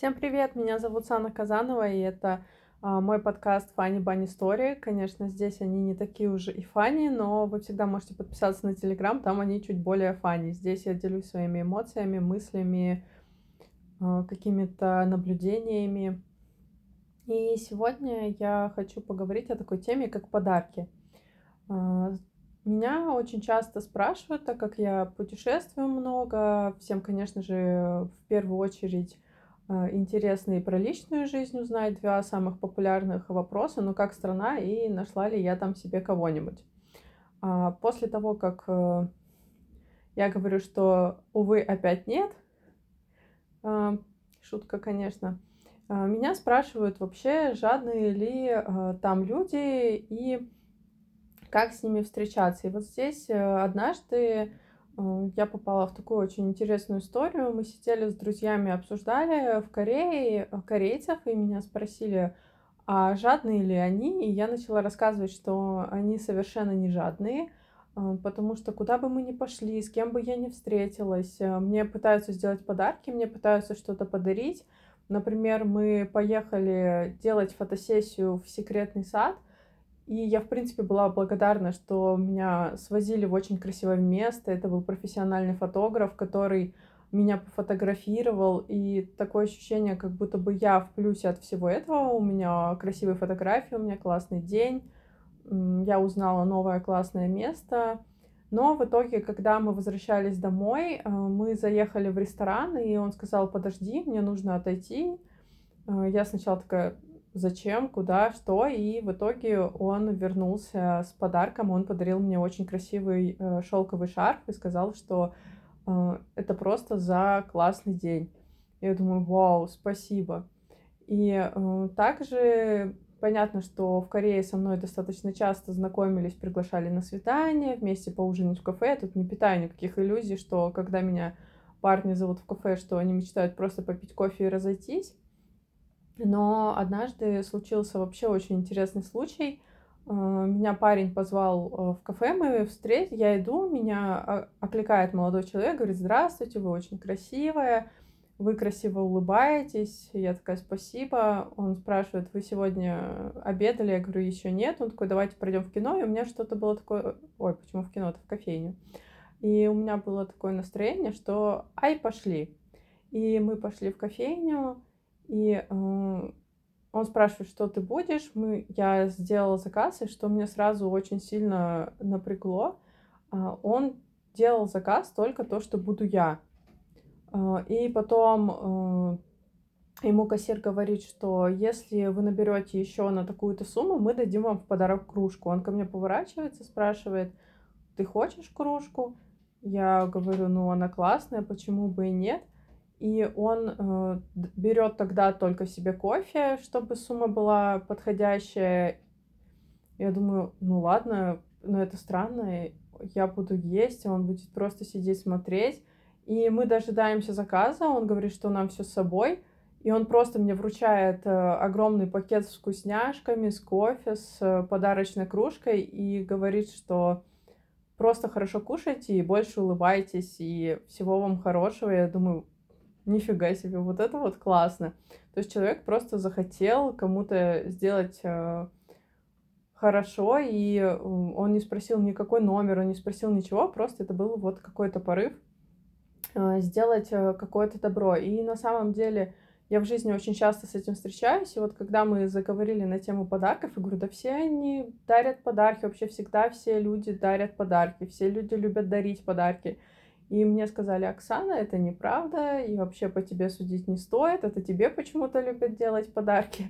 Всем привет, меня зовут Сана Казанова, и это а, мой подкаст Funny Bunny Story. Конечно, здесь они не такие уже и фани, но вы всегда можете подписаться на Телеграм, там они чуть более фани. Здесь я делюсь своими эмоциями, мыслями, а, какими-то наблюдениями. И сегодня я хочу поговорить о такой теме, как подарки. А, меня очень часто спрашивают, так как я путешествую много, всем, конечно же, в первую очередь интересно и про личную жизнь узнать, два самых популярных вопроса, ну как страна и нашла ли я там себе кого-нибудь. А, после того, как э, я говорю, что, увы, опять нет, а, шутка, конечно, меня спрашивают вообще, жадные ли там люди и как с ними встречаться. И вот здесь э, однажды я попала в такую очень интересную историю. Мы сидели с друзьями, обсуждали в Корее э, корейцев, и меня спросили, а жадные ли они? И я начала рассказывать, что они совершенно не жадные, э, потому что куда бы мы ни пошли, с кем бы я ни встретилась, мне пытаются сделать подарки, мне пытаются что-то подарить. Например, мы поехали делать фотосессию в секретный сад — и я, в принципе, была благодарна, что меня свозили в очень красивое место. Это был профессиональный фотограф, который меня пофотографировал. И такое ощущение, как будто бы я в плюсе от всего этого. У меня красивые фотографии, у меня классный день. Я узнала новое классное место. Но в итоге, когда мы возвращались домой, э, мы заехали в ресторан, и он сказал, подожди, мне нужно отойти. Э, я сначала такая, зачем, куда, что, и в итоге он вернулся с подарком, он подарил мне очень красивый э, шелковый шарф и сказал, что э, это просто за классный день. Я думаю, вау, спасибо. И э, также понятно, что в Корее со мной достаточно часто знакомились, приглашали на свидание, вместе поужинать в кафе. Я тут не питаю никаких иллюзий, что когда меня парни зовут в кафе, что они мечтают просто попить кофе и разойтись. Но однажды случился вообще очень интересный случай. Э, меня парень позвал э, в кафе, мы встретились, я иду, меня окликает молодой человек, говорит, здравствуйте, вы очень красивая, вы красиво улыбаетесь. Я такая, спасибо. Он спрашивает, вы сегодня обедали? Я говорю, еще нет. Он такой, давайте пройдем в кино. И у меня что-то было такое, ой, почему в кино-то, в кофейню. И у меня было такое настроение, что ай, пошли. И мы пошли в кофейню, и э, он спрашивает, что ты будешь. Мы, я сделала заказ, и что мне сразу очень сильно напрягло. Э, он делал заказ только то, что буду я. Э, и потом э, ему кассир говорит, что если вы наберете еще на такую-то сумму, мы дадим вам в подарок кружку. Он ко мне поворачивается, спрашивает, ты хочешь кружку? Я говорю, ну она классная, почему бы и нет? И он э, берет тогда только себе кофе, чтобы сумма была подходящая. Я думаю, ну ладно, но это странно, я буду есть, а он будет просто сидеть смотреть. И мы дожидаемся заказа, он говорит, что нам все с собой, и он просто мне вручает э, огромный пакет с вкусняшками, с кофе, с э, подарочной кружкой и говорит, что просто хорошо кушайте и больше улыбайтесь, и всего вам хорошего. Я думаю, нифига себе, вот это вот классно. То есть человек просто захотел кому-то сделать э, хорошо, и он не спросил никакой номер, он не спросил ничего, просто это был вот какой-то порыв э, сделать э, какое-то добро. И на самом деле я в жизни очень часто с этим встречаюсь, и вот когда мы заговорили на тему подарков, я говорю, да все они дарят подарки, вообще всегда все люди дарят подарки, все люди любят дарить подарки. И мне сказали, Оксана, это неправда, и вообще по тебе судить не стоит, это тебе почему-то любят делать подарки,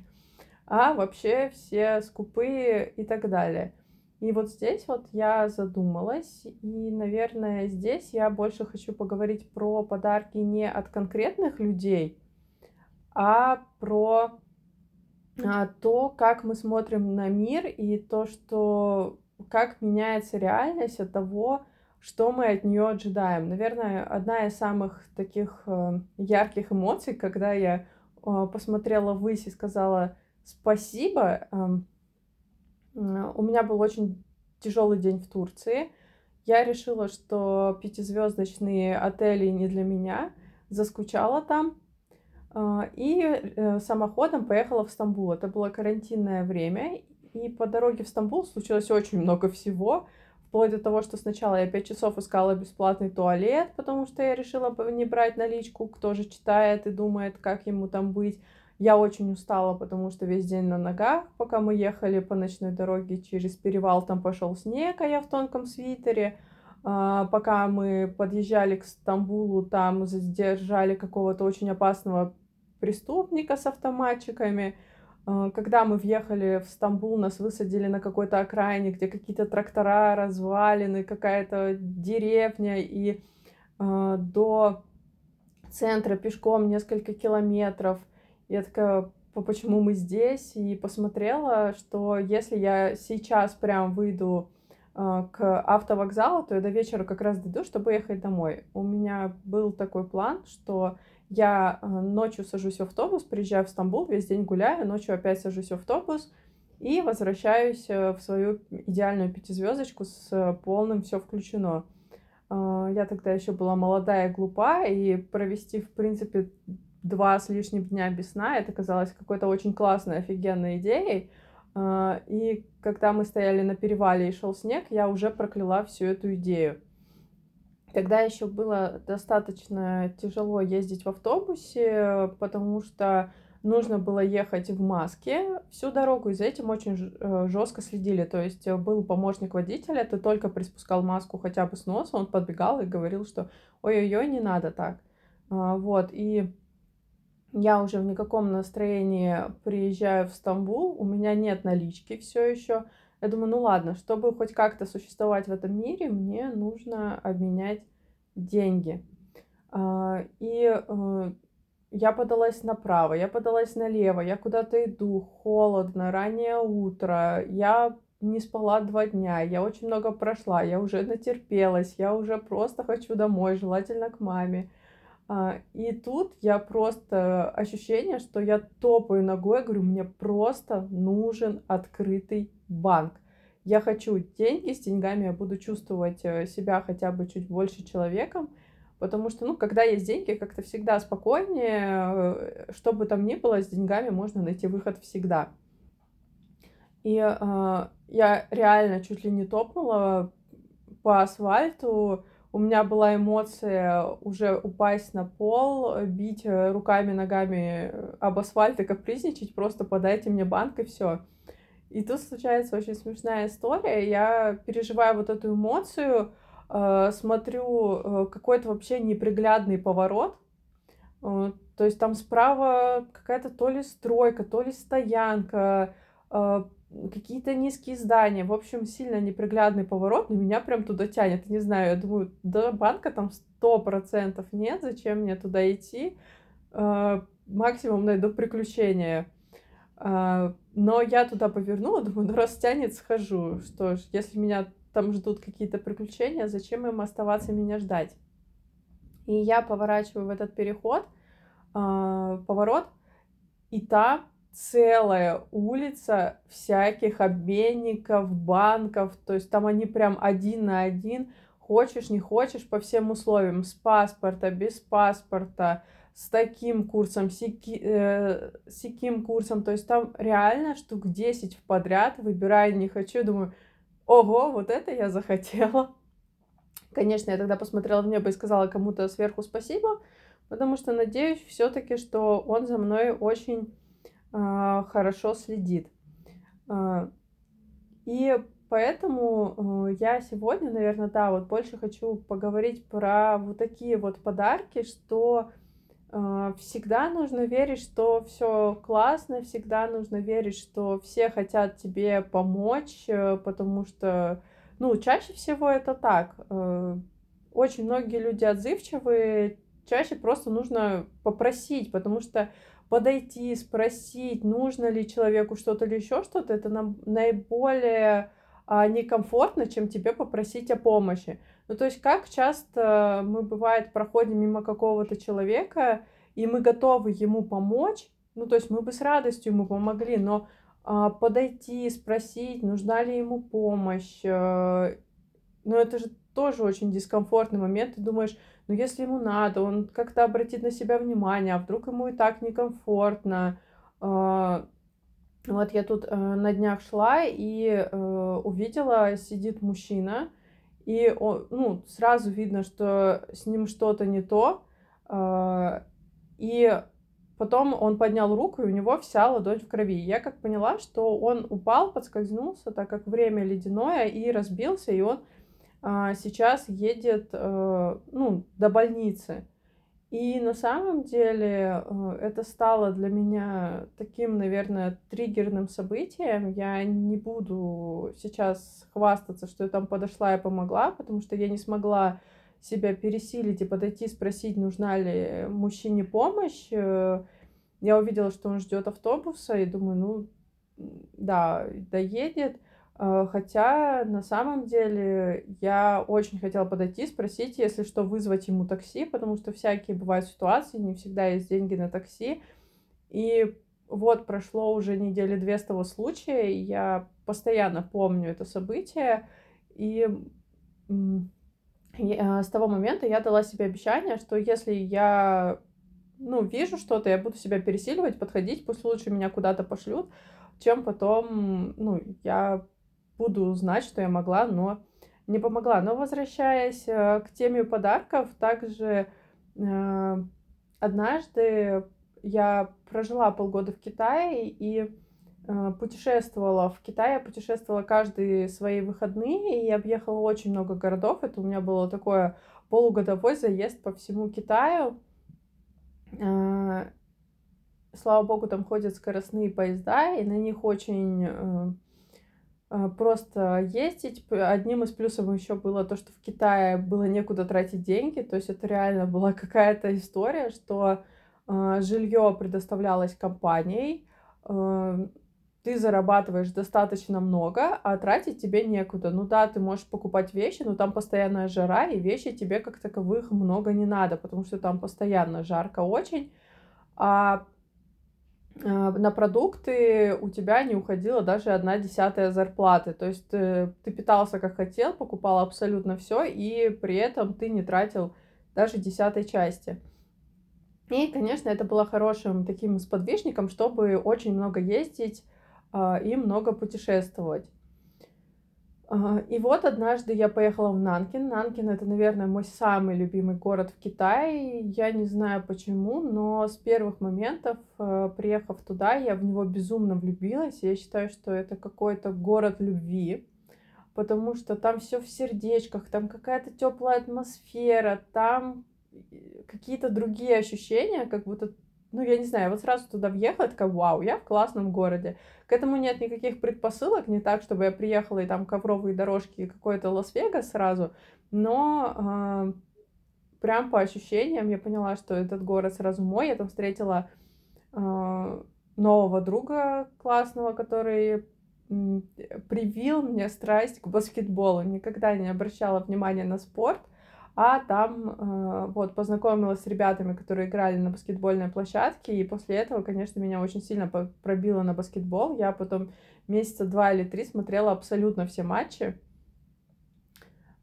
а вообще все скупые и так далее. И вот здесь вот я задумалась, и, наверное, здесь я больше хочу поговорить про подарки не от конкретных людей, а про а, то, как мы смотрим на мир и то, что как меняется реальность от того, что мы от нее ожидаем. Наверное, одна из самых таких э, ярких эмоций, когда я э, посмотрела ввысь и сказала спасибо. Э, у меня был очень тяжелый день в Турции. Я решила, что пятизвездочные отели не для меня. Заскучала там. И самоходом поехала в Стамбул. Это было карантинное время, и по дороге в Стамбул случилось очень много всего. Вплоть до того, что сначала я пять часов искала бесплатный туалет, потому что я решила не брать наличку, кто же читает и думает, как ему там быть. Я очень устала, потому что весь день на ногах, пока мы ехали по ночной дороге через перевал, там пошел снег, а я в тонком свитере. А, пока мы подъезжали к Стамбулу, там задержали какого-то очень опасного преступника с автоматчиками. А, когда мы въехали в Стамбул, нас высадили на какой-то окраине, где какие-то трактора, развалины, какая-то деревня, и э, до центра пешком несколько километров. Я такая, почему мы здесь? И посмотрела, что если я сейчас прям выйду э, к автовокзалу, то я до вечера как раз дойду, чтобы ехать домой. У меня был такой план, что я э, ночью сажусь в автобус, приезжаю в Стамбул, весь день гуляю, ночью опять сажусь в автобус и возвращаюсь э, в свою идеальную пятизвездочку с полным все включено. Э, я тогда еще была молодая и глупа, и провести, в принципе, два с лишним дня без сна, это казалось какой-то очень классной, офигенной идеей. И когда мы стояли на перевале и шел снег, я уже прокляла всю эту идею. Тогда еще было достаточно тяжело ездить в автобусе, потому что нужно было ехать в маске всю дорогу, и за этим очень э, жестко следили. То есть э, был помощник водителя, ты только приспускал маску хотя бы с носа, он подбегал и говорил, что ой-ой-ой, не надо так. А, вот, и я уже в никаком настроении приезжаю в Стамбул, у меня нет налички все еще, я думаю, ну ладно, чтобы хоть как-то существовать в этом мире, мне нужно обменять деньги. А, и э, я подалась направо, я подалась налево, я куда-то иду, холодно, раннее утро, я не спала два дня, я очень много прошла, я уже натерпелась, я уже просто хочу домой, желательно к маме. А, и тут я просто ощущение, что я топаю ногой, говорю, мне просто нужен открытый банк. Я хочу деньги, с деньгами я буду чувствовать э, себя хотя бы чуть больше человеком, потому что, ну, когда есть деньги, как-то всегда спокойнее, э, что бы там ни было, с деньгами можно найти выход всегда. И э, я реально чуть ли не топнула по асфальту, у меня была эмоция уже упасть на пол, бить э, руками, ногами об асфальт и капризничать, просто подайте мне банк и все. И тут случается очень смешная история. Я переживаю вот эту эмоцию, э, смотрю э, какой-то вообще неприглядный поворот. Э, то есть там справа какая-то то ли стройка, то ли стоянка, э, какие-то низкие здания. В общем, сильно неприглядный поворот, но меня прям туда тянет. Не знаю, я думаю, до банка там сто процентов нет, зачем мне туда идти? Э, максимум найду приключения. А, но я туда повернула, думаю, ну раз тянет, схожу. Что ж, если меня там ждут какие-то приключения, зачем им оставаться меня ждать? И я поворачиваю в этот переход, э, поворот, и там целая улица всяких обменников, банков, то есть там они прям один на один, хочешь, не хочешь, по всем условиям, с паспорта, без паспорта, с таким курсом, сики, э, сиким курсом. То есть там реально штук 10 в подряд, выбираю не хочу, думаю, ого, вот это я захотела. Конечно, я тогда посмотрела в небо и сказала кому-то сверху спасибо, потому что надеюсь все-таки, что он за мной очень хорошо следит. Э, и поэтому э, я сегодня, наверное, да, вот больше хочу поговорить про вот такие вот подарки, что а, всегда нужно верить, что все классно, всегда нужно верить, что все хотят тебе помочь, э, потому что, ну, чаще всего это так. Э, очень многие люди отзывчивые, чаще просто нужно попросить, потому что подойти, спросить, нужно ли человеку что-то или еще что-то, это нам наиболее а, некомфортно, чем тебе попросить о помощи. Ну, то есть, как часто мы, бывает, проходим мимо какого-то человека, и мы готовы ему помочь, ну, то есть мы бы с радостью ему помогли, но а, подойти, спросить, нужна ли ему помощь, а, ну, это же тоже очень дискомфортный момент. Ты думаешь, ну, если ему надо, он как-то обратит на себя внимание, а вдруг ему и так некомфортно. А, вот я тут э, на днях шла и э, увидела, сидит мужчина, и он, ну, сразу видно, что с ним что-то не то, а, и потом он поднял руку, и у него вся ладонь в крови. Я как поняла, что он упал, подскользнулся, так как время ледяное, и разбился, и он сейчас едет, э, ну, до больницы. И на самом деле э, это стало для меня таким, наверное, триггерным событием. Я не буду сейчас хвастаться, что я там подошла и помогла, потому что я не смогла себя пересилить и подойти, спросить, нужна ли мужчине помощь. Э, я увидела, что он ждет автобуса, и думаю, ну, да, доедет. Э, хотя на самом деле я очень хотела подойти, спросить, если что, вызвать ему такси, потому что всякие бывают ситуации, не всегда есть деньги на такси. И вот прошло уже недели две с того случая, и я постоянно помню это событие, и с того момента я дала себе обещание, что если я ну, вижу что-то, я буду себя пересиливать, подходить, пусть лучше меня куда-то пошлют, чем потом, ну, я буду знать, что я могла, но не помогла. Но возвращаясь э, к теме подарков, также э, однажды я прожила полгода в Китае и э, путешествовала в Китае, я путешествовала каждые свои выходные и объехала очень много городов. Это у меня было такое полугодовой заезд по всему Китаю. Слава богу, там ходят скоростные поезда, и на них очень просто ездить. Одним из плюсов еще было то, что в Китае было некуда тратить деньги, то есть это реально была какая-то история, что э, жилье предоставлялось компанией, э, ты зарабатываешь достаточно много, а тратить тебе некуда. Ну да, ты можешь покупать вещи, но там постоянная жара, и вещи тебе как таковых много не надо, потому что там постоянно жарко очень. А, на продукты у тебя не уходила даже одна десятая зарплаты. То есть ты, э, ты питался как хотел, покупал абсолютно все, и при этом ты не тратил даже десятой части. И, конечно, это было хорошим таким сподвижником, чтобы очень много ездить э, и много путешествовать. И вот однажды я поехала в Нанкин. Нанкин это, наверное, мой самый любимый город в Китае. Я не знаю почему, но с первых моментов, э, приехав туда, я в него безумно влюбилась. Я считаю, что это какой-то город любви, потому что там все в сердечках, там какая-то теплая атмосфера, там э, какие-то другие ощущения, как будто ну, я не знаю, вот сразу туда въехала, такая, вау, я в классном городе. К этому нет никаких предпосылок, не так, чтобы я приехала и там ковровые дорожки и какой-то Лас-Вегас сразу, но э, прям по ощущениям я поняла, что этот город сразу мой. Я там встретила э, нового друга классного, который привил мне страсть к баскетболу. Никогда не обращала внимания на спорт, а там э, вот познакомилась с ребятами, которые играли на баскетбольной площадке, и после этого, конечно, меня очень сильно пробило на баскетбол. Я потом месяца два или три смотрела абсолютно все матчи.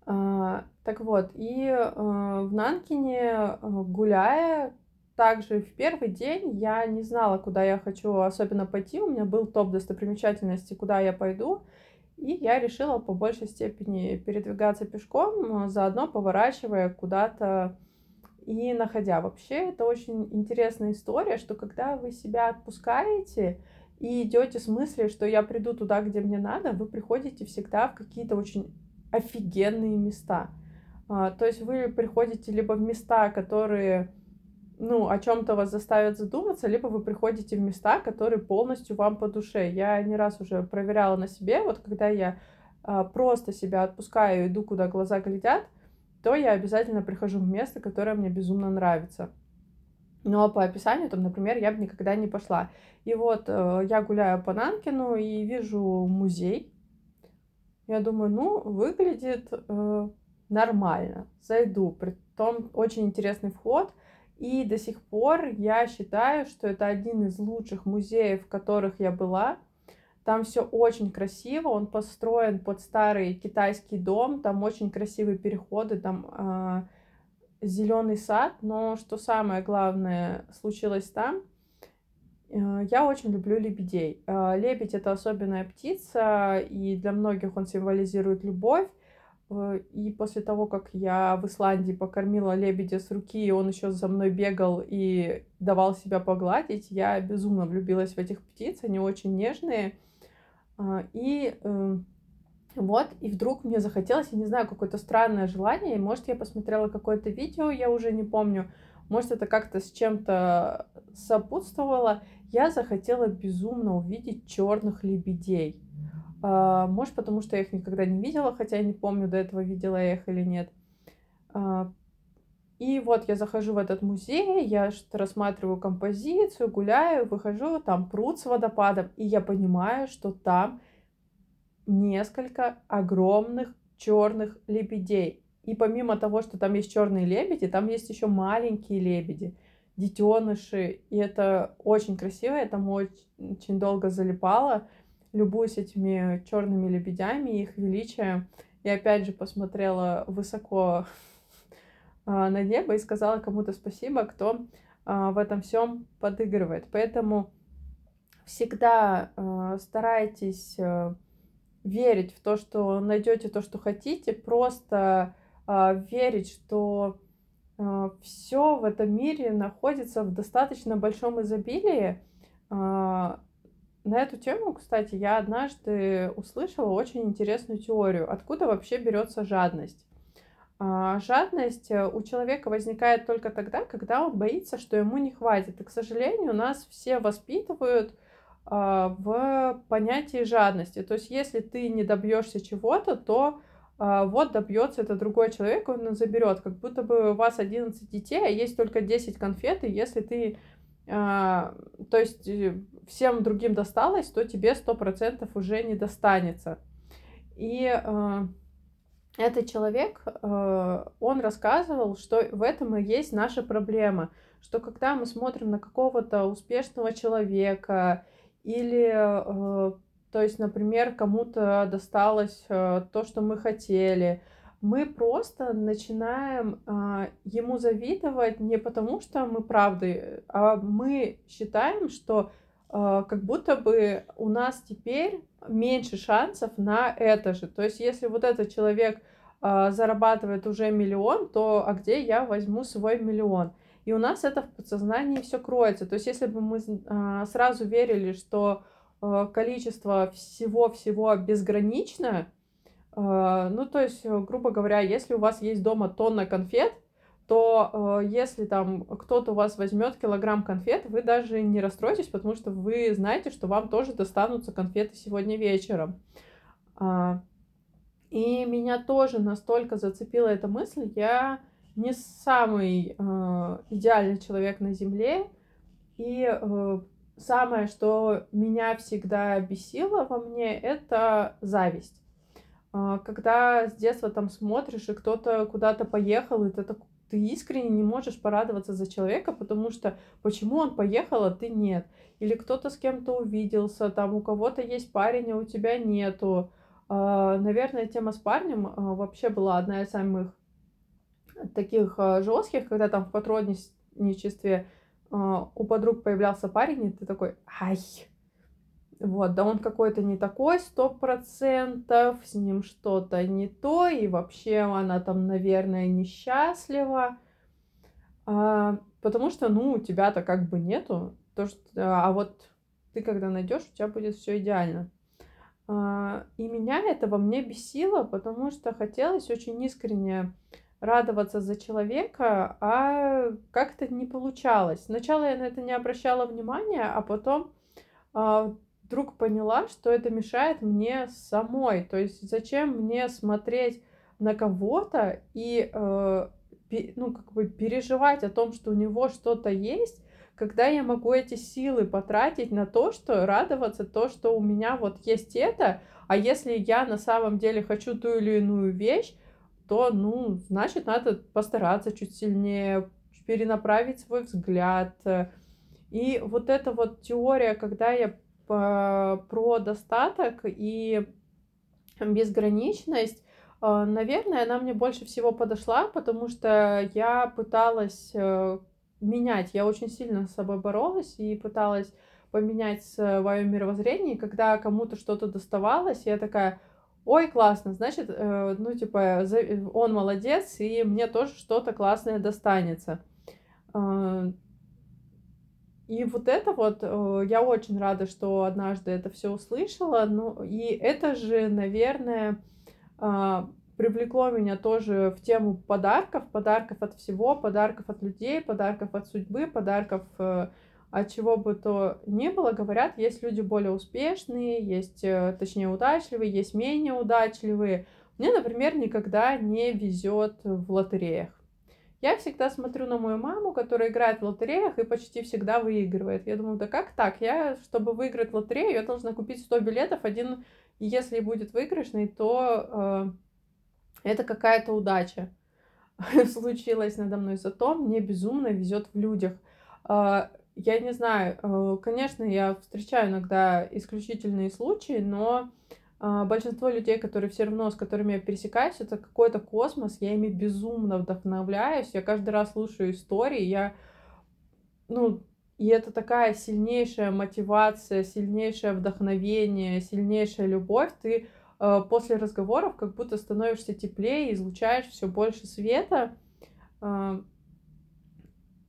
Э, так вот, и э, в Нанкине, э, гуляя, также в первый день я не знала, куда я хочу особенно пойти. У меня был топ достопримечательностей, куда я пойду. И я решила по большей степени передвигаться пешком, заодно поворачивая куда-то и находя. Вообще, это очень интересная история, что когда вы себя отпускаете и идете с мыслью, что я приду туда, где мне надо, вы приходите всегда в какие-то очень офигенные места. А, то есть вы приходите либо в места, которые ну, о чем-то вас заставят задуматься, либо вы приходите в места, которые полностью вам по душе. Я не раз уже проверяла на себе, вот когда я а, просто себя отпускаю, иду, куда глаза глядят, то я обязательно прихожу в место, которое мне безумно нравится. Но по описанию, там, например, я бы никогда не пошла. И вот э, я гуляю по Нанкину и вижу музей. Я думаю, ну, выглядит э, нормально. Зайду. Притом очень интересный вход — и до сих пор я считаю, что это один из лучших музеев, в которых я была. Там все очень красиво, он построен под старый китайский дом, там очень красивые переходы, там э, зеленый сад, но что самое главное случилось там, э, я очень люблю лебедей. Э, лебедь это особенная птица, и для многих он символизирует любовь. Э, и после того, как я в Исландии покормила лебедя с руки, и он еще за мной бегал и давал себя погладить, я безумно влюбилась в этих птиц. Они очень нежные. И вот, и вдруг мне захотелось, я не знаю, какое-то странное желание, может, я посмотрела какое-то видео, я уже не помню, может, это как-то с чем-то сопутствовало, я захотела безумно увидеть черных лебедей. А, может, потому что я их никогда не видела, хотя я не помню, до этого видела я их или нет. А, и вот я захожу в этот музей, я что-то рассматриваю композицию, гуляю, выхожу, там пруд с водопадом, и я понимаю, что там несколько огромных черных лебедей. И помимо того, что там есть черные лебеди, там есть еще маленькие лебеди, детеныши. И это очень красиво, я там очень, очень долго залипала, любуюсь этими черными лебедями, их величием. И опять же посмотрела высоко а, на небо и сказала кому-то спасибо, кто а, в этом всем подыгрывает. Поэтому всегда а, старайтесь верить в то, что найдете то, что хотите, просто э, верить, что э, все в этом мире находится в достаточно большом изобилии. На эту тему, кстати, я однажды услышала очень интересную теорию, откуда вообще берется жадность. Жадность э, у человека возникает только тогда, когда он боится, что ему не хватит. И, к сожалению, нас все воспитывают а, в понятии жадности. То есть, если ты не добьешься чего-то, то а, вот добьется это другой человек, он заберет. Как будто бы у вас 11 детей, а есть только 10 конфет, и если ты а, то есть э, всем другим досталось, то тебе сто процентов уже не достанется. И этот человек, он рассказывал, что в этом и есть наша проблема, что когда мы смотрим на какого-то успешного человека или, э, то есть, например, кому-то досталось э, то, что мы хотели. Мы просто начинаем а, ему завидовать не потому, что мы правды, а мы считаем, что э, как будто бы у нас теперь меньше шансов на это же. То есть, если вот этот человек а, зарабатывает уже миллион, то а где я возьму свой миллион? И у нас это в подсознании все кроется. То есть, если бы мы а, сразу верили, что количество всего-всего безгранично, ну, то есть, грубо говоря, если у вас есть дома тонна конфет, то если там кто-то у вас возьмет килограмм конфет, вы даже не расстроитесь, потому что вы знаете, что вам тоже достанутся конфеты сегодня вечером. И меня тоже настолько зацепила эта мысль, я не самый э, идеальный человек на Земле. И э, самое, что меня всегда бесило во мне, это зависть. Э, когда с детства там смотришь, и кто-то куда-то поехал, и ты, так, ты искренне не можешь порадоваться за человека, потому что почему он поехал, а ты нет. Или кто-то с кем-то увиделся, там у кого-то есть парень, а у тебя нету. Э, наверное, тема с парнем э, вообще была одна из самых таких а, жестких, когда там в потрудничестве а, у подруг появлялся парень, и ты такой, ай, вот, да он какой-то не такой, сто процентов, с ним что-то не то, и вообще она там, наверное, несчастлива, а, потому что, ну, у тебя-то как бы нету, то, что, а вот ты когда найдешь, у тебя будет все идеально. А, и меня это во мне бесило, потому что хотелось очень искренне радоваться за человека, а как-то не получалось. Сначала я на это не обращала внимания, а потом э, вдруг поняла, что это мешает мне самой. То есть зачем мне смотреть на кого-то и э, ну, как бы переживать о том, что у него что-то есть, когда я могу эти силы потратить на то, что радоваться то, что у меня вот есть это, а если я на самом деле хочу ту или иную вещь, то, ну, значит, надо постараться чуть сильнее, перенаправить свой взгляд. И вот эта вот теория, когда я про достаток и безграничность, А, наверное, она мне больше всего подошла, потому что я пыталась э, менять, я очень сильно с собой боролась и пыталась поменять свое мировоззрение, когда кому-то что-то доставалось, я такая, ой, классно, значит, э, ну, типа, он молодец, и мне тоже что-то классное достанется. И вот это вот, э, я очень рада, что однажды это все услышала, ну, и это же, наверное, а, привлекло меня тоже в тему подарков, подарков от всего, подарков от людей, подарков от судьбы, подарков э, от чего бы то ни было. Говорят, есть люди более успешные, есть, э, точнее, удачливые, есть менее удачливые. Мне, например, никогда не везет в лотереях. Я всегда смотрю на мою маму, которая играет в лотереях и почти всегда выигрывает. Я думаю, да как так? Я, чтобы выиграть лотерею, я должна купить 100 билетов, один если будет выигрышный, то э, это какая-то удача случилась надо мной. Зато мне безумно везет в людях. Э, я не знаю, э, конечно, я встречаю иногда исключительные случаи, но большинство людей, которые все равно, с которыми я пересекаюсь, это какой-то космос, я ими безумно вдохновляюсь, я каждый раз слушаю истории, я, ну, и это такая сильнейшая мотивация, сильнейшее вдохновение, сильнейшая любовь. Ты э, после разговоров как будто становишься теплее, излучаешь все больше света. Э,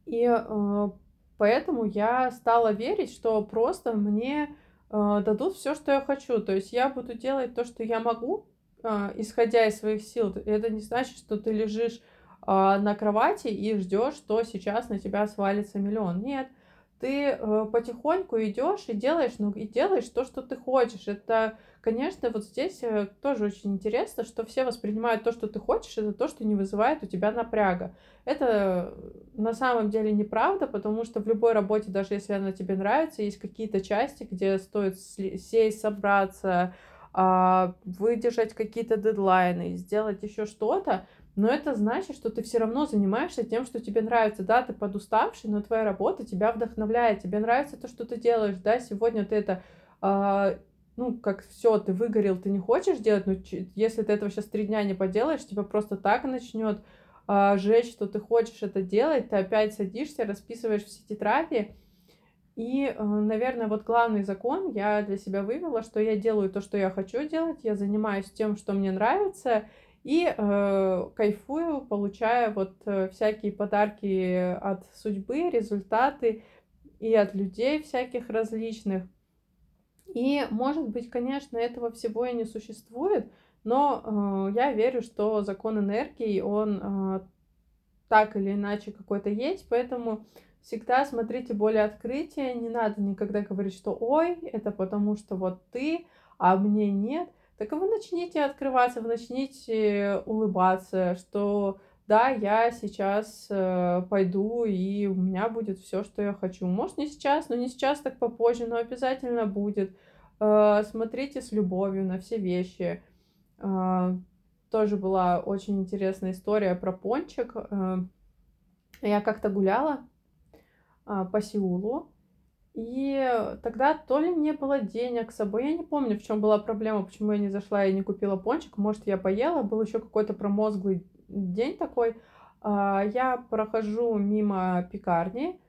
и э, поэтому я стала верить, что просто мне дадут все, что я хочу. То есть я буду делать то, что я могу, э, исходя из своих сил. Это не значит, что ты лежишь э, на кровати и ждешь, что сейчас на тебя свалится миллион. Нет ты э, потихоньку идешь и делаешь, ну и делаешь то, что ты хочешь. Это, конечно, вот здесь э, тоже очень интересно, что все воспринимают то, что ты хочешь, это то, что не вызывает у тебя напряга. Это на самом деле неправда, потому что в любой работе, даже если она тебе нравится, есть какие-то части, где стоит сесть, собраться, э, выдержать какие-то дедлайны, сделать еще что-то, но это значит, что ты все равно занимаешься тем, что тебе нравится. Да, ты подуставший, но твоя работа тебя вдохновляет, тебе нравится то, что ты делаешь, да, сегодня ты это, э, ну, как все, ты выгорел, ты не хочешь делать, но если ты этого сейчас три дня не поделаешь, тебя просто так начнет э, жечь, что ты хочешь это делать, ты опять садишься, расписываешь все тетради, и, э, наверное, вот главный закон я для себя вывела, что я делаю то, что я хочу делать, я занимаюсь тем, что мне нравится, и э, кайфую, получая вот э, всякие подарки от судьбы, результаты и от людей всяких различных. И, может быть, конечно, этого всего и не существует, но э, я верю, что закон энергии, он э, так или иначе какой-то есть, поэтому всегда смотрите более открытие, не надо никогда говорить, что ой, это потому что вот ты, а мне нет так вы начните открываться, вы начните улыбаться, что да, я сейчас э, пойду, и у меня будет все, что я хочу. Может, не сейчас, но не сейчас, так попозже, но обязательно будет. Э, смотрите с любовью на все вещи. Э, тоже была очень интересная история про пончик. Э, я как-то гуляла э, по Сеулу, и тогда то ли не было денег с собой, я не помню, в чем была проблема, почему я не зашла и не купила пончик. Может, я поела, был еще какой-то промозглый день такой. А, я прохожу мимо пекарни,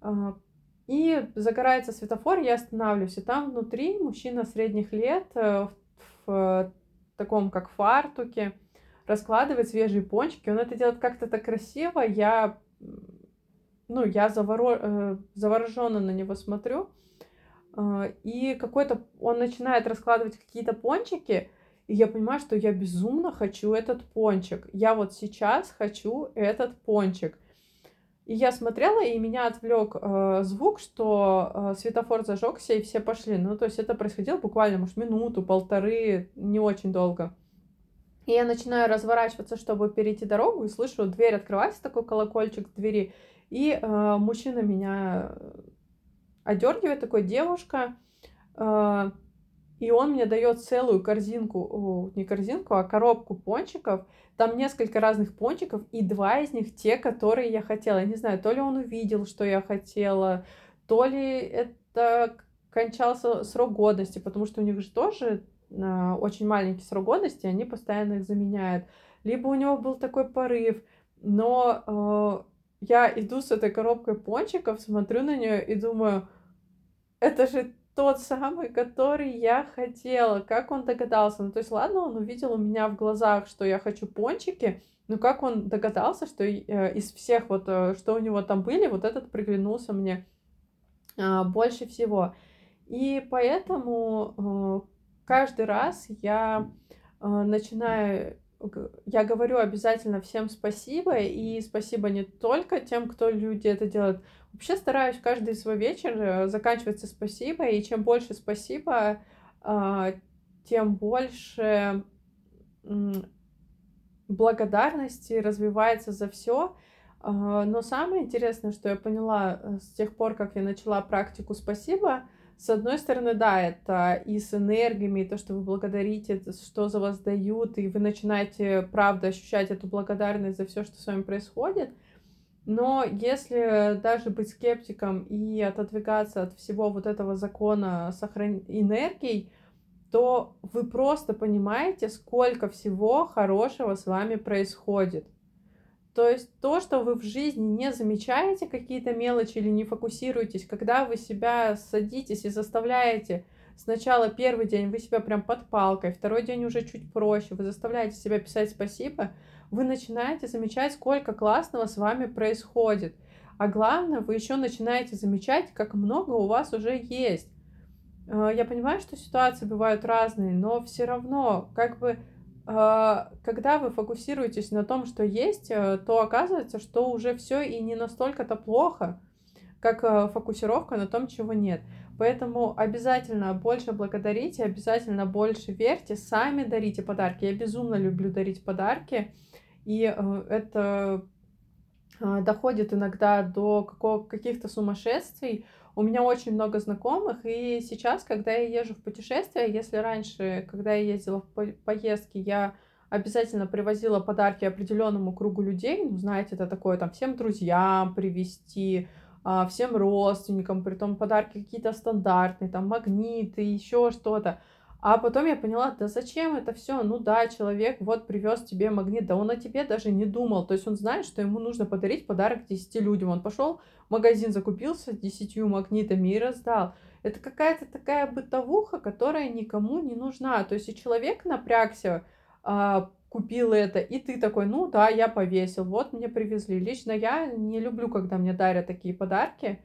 а, и загорается светофор, я останавливаюсь, и там внутри мужчина средних лет э, в таком, как фартуке, раскладывает свежие пончики. Он это делает как-то так красиво. Я ну, я заворо... э, завороженно на него смотрю, э, и какой-то он начинает раскладывать какие-то пончики, и я понимаю, что я безумно хочу этот пончик. Я вот сейчас хочу этот пончик. И я смотрела, и меня отвлек э, звук, что э, светофор зажегся, и все пошли. Ну, то есть это происходило буквально, может, минуту, полторы, не очень долго. И я начинаю разворачиваться, чтобы перейти дорогу, и слышу, дверь открывается, такой колокольчик в двери, и э, мужчина меня одергивает, такой девушка, э, и он мне дает целую корзинку, не корзинку, а коробку пончиков. Там несколько разных пончиков, и два из них те, которые я хотела. Я не знаю, то ли он увидел, что я хотела, то ли это кончался срок годности, потому что у них же тоже а, очень маленький срок годности, они постоянно их заменяют. Либо у него был такой порыв, но э, я иду с этой коробкой пончиков, смотрю на нее и думаю, это же тот самый, который я хотела. Как он догадался? Ну, то есть, ладно, он увидел у меня в глазах, что я хочу пончики, но как он догадался, что э, из всех вот, э, что у него там были, вот этот приглянулся мне э, больше всего. И поэтому э, каждый раз я начинаю я говорю обязательно всем спасибо, и спасибо не только тем, кто люди это делают. Вообще стараюсь каждый свой вечер э, заканчиваться спасибо, и чем больше спасибо, а, тем больше благодарности развивается за все. А, но самое интересное, что я поняла э, с тех пор, как я начала практику спасибо, с одной стороны, да, это и с энергиями, и то, что вы благодарите, что за вас дают, и вы начинаете, правда, ощущать эту благодарность за все, что с вами происходит. Но если даже быть скептиком и отодвигаться от всего вот этого закона сохран... энергий, то вы просто понимаете, сколько всего хорошего с вами происходит. То есть то, что вы в жизни не замечаете какие-то мелочи или не фокусируетесь, когда вы себя садитесь и заставляете сначала первый день вы себя прям под палкой, второй день уже чуть проще, вы заставляете себя писать спасибо, вы начинаете замечать, сколько классного с вами происходит. А главное, вы еще начинаете замечать, как много у вас уже есть. Э, я понимаю, что ситуации бывают разные, но все равно, как бы когда вы фокусируетесь на том, что есть, э, то оказывается, что уже все и не настолько-то плохо, как э, фокусировка на том, чего нет. Поэтому обязательно больше благодарите, обязательно больше верьте, сами дарите подарки. Я безумно люблю дарить подарки, и э, это доходит иногда до каких-то сумасшествий. У меня очень много знакомых, и сейчас, когда я езжу в путешествие, если раньше, когда я ездила в поездки, я обязательно привозила подарки определенному кругу людей, ну, знаете, это такое, там, всем друзьям привезти, а, всем родственникам, при том подарки какие-то стандартные, там, магниты, еще что-то. А потом я поняла, да зачем это все? Ну да, человек вот привез тебе магнит, да он о тебе даже не думал. То есть он знает, что ему нужно подарить подарок 10 людям. Он пошел в магазин, закупился 10 магнитами и раздал. Это какая-то такая бытовуха, которая никому не нужна. То есть и человек напрягся, а, купил это, и ты такой, ну да, я повесил, вот мне привезли. Лично я не люблю, когда мне дарят такие подарки.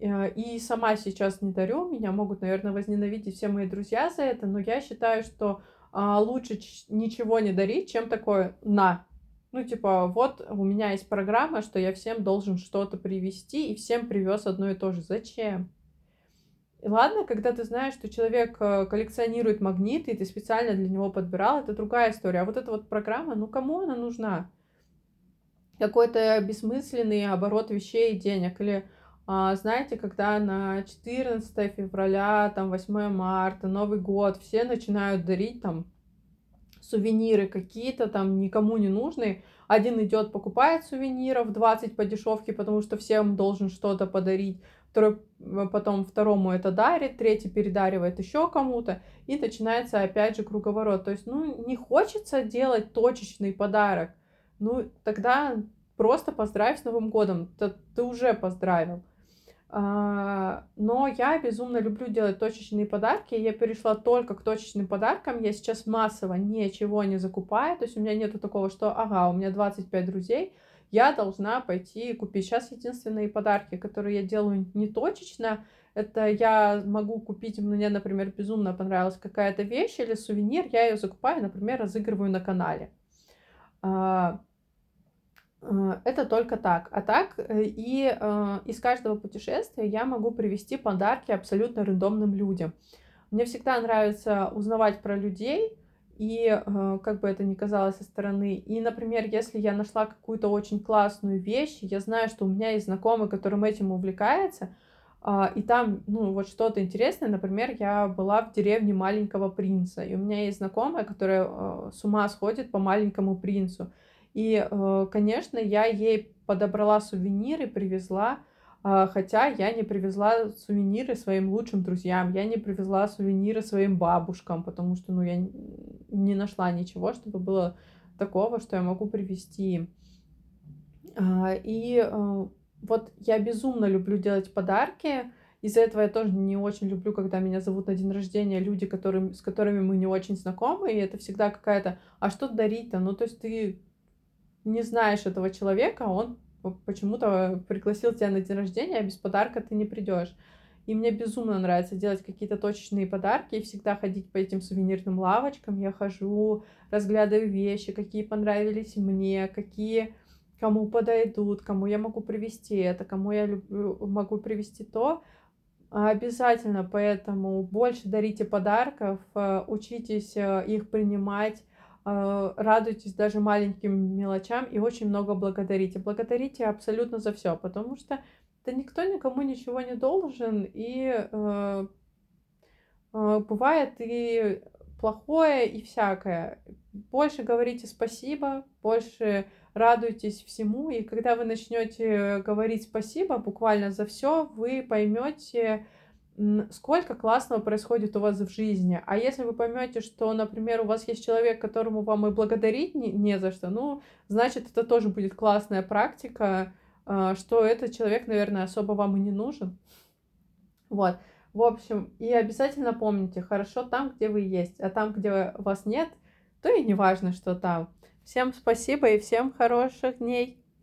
Э, и сама сейчас не дарю, меня могут, наверное, возненавидеть все мои друзья за это, но я считаю, что а, лучше ничего не дарить, чем такое на. Ну, типа, вот у меня есть программа, что я всем должен что-то привезти, и всем привез одно и то же. Зачем? И ладно, когда ты знаешь, что человек э, коллекционирует магниты, и ты специально для него подбирал, это другая история. А вот эта вот программа, ну кому она нужна? Какой-то бессмысленный оборот вещей и денег. Или знаете, когда на 14 февраля, там 8 марта, Новый год, все начинают дарить там сувениры какие-то там никому не нужные. Один идет, покупает сувениров 20 по дешевке, потому что всем должен что-то подарить. Второй потом второму это дарит, третий передаривает еще кому-то, и начинается опять же круговорот. То есть, ну, не хочется делать точечный подарок, ну, тогда просто поздравь с Новым годом, ты, ты уже поздравил. А, но я безумно люблю делать точечные подарки. Я перешла только к точечным подаркам. Я сейчас массово ничего не закупаю. То есть у меня нету такого, что ага, у меня 25 друзей, я должна пойти купить. Сейчас единственные подарки, которые я делаю не точечно, это я могу купить, мне, например, безумно понравилась какая-то вещь или сувенир, я ее закупаю, например, разыгрываю на канале. Э, это только так. А так э, и э, из каждого путешествия я могу привести подарки абсолютно рандомным людям. Мне всегда нравится узнавать про людей, и как бы это ни казалось со стороны. И, например, если я нашла какую-то очень классную вещь, я знаю, что у меня есть знакомый, которым этим увлекается, а, и там, ну, вот что-то интересное, например, я была в деревне маленького принца, и у меня есть знакомая, которая с ума сходит по маленькому принцу. И, э, конечно, я ей подобрала сувениры, привезла. А, хотя я не привезла сувениры своим лучшим друзьям, я не привезла сувениры своим бабушкам, потому что, ну, я не нашла ничего, чтобы было такого, что я могу привезти. А, и э, вот я безумно люблю делать подарки. Из-за этого я тоже не очень люблю, когда меня зовут на день рождения люди, которым, с которыми мы не очень знакомы, и это всегда какая-то, а что дарить-то? Ну, то есть ты не знаешь этого человека, он почему-то пригласил тебя на день рождения, а без подарка ты не придешь. И мне безумно нравится делать какие-то точечные подарки и всегда ходить по этим сувенирным лавочкам. Я хожу, разглядываю вещи, какие понравились мне, какие кому подойдут, кому я могу привести это, кому я люблю, могу привести то. Обязательно, поэтому больше дарите подарков, э, учитесь э, их принимать, радуйтесь даже маленьким мелочам и очень много благодарите. Благодарите абсолютно за все, потому что да никто никому ничего не должен, и э, э, бывает и плохое, и всякое. Больше говорите спасибо, больше радуйтесь всему, и когда вы начнете говорить спасибо буквально за все, вы поймете, сколько классного происходит у вас в жизни. А если вы поймете, что, например, у вас есть человек, которому вам и благодарить не, не за что, ну, значит, это тоже будет классная практика, а, что этот человек, наверное, особо вам и не нужен. Вот. В общем, и обязательно помните, хорошо там, где вы есть, а там, где вас нет, то и не важно, что там. Всем спасибо и всем хороших дней.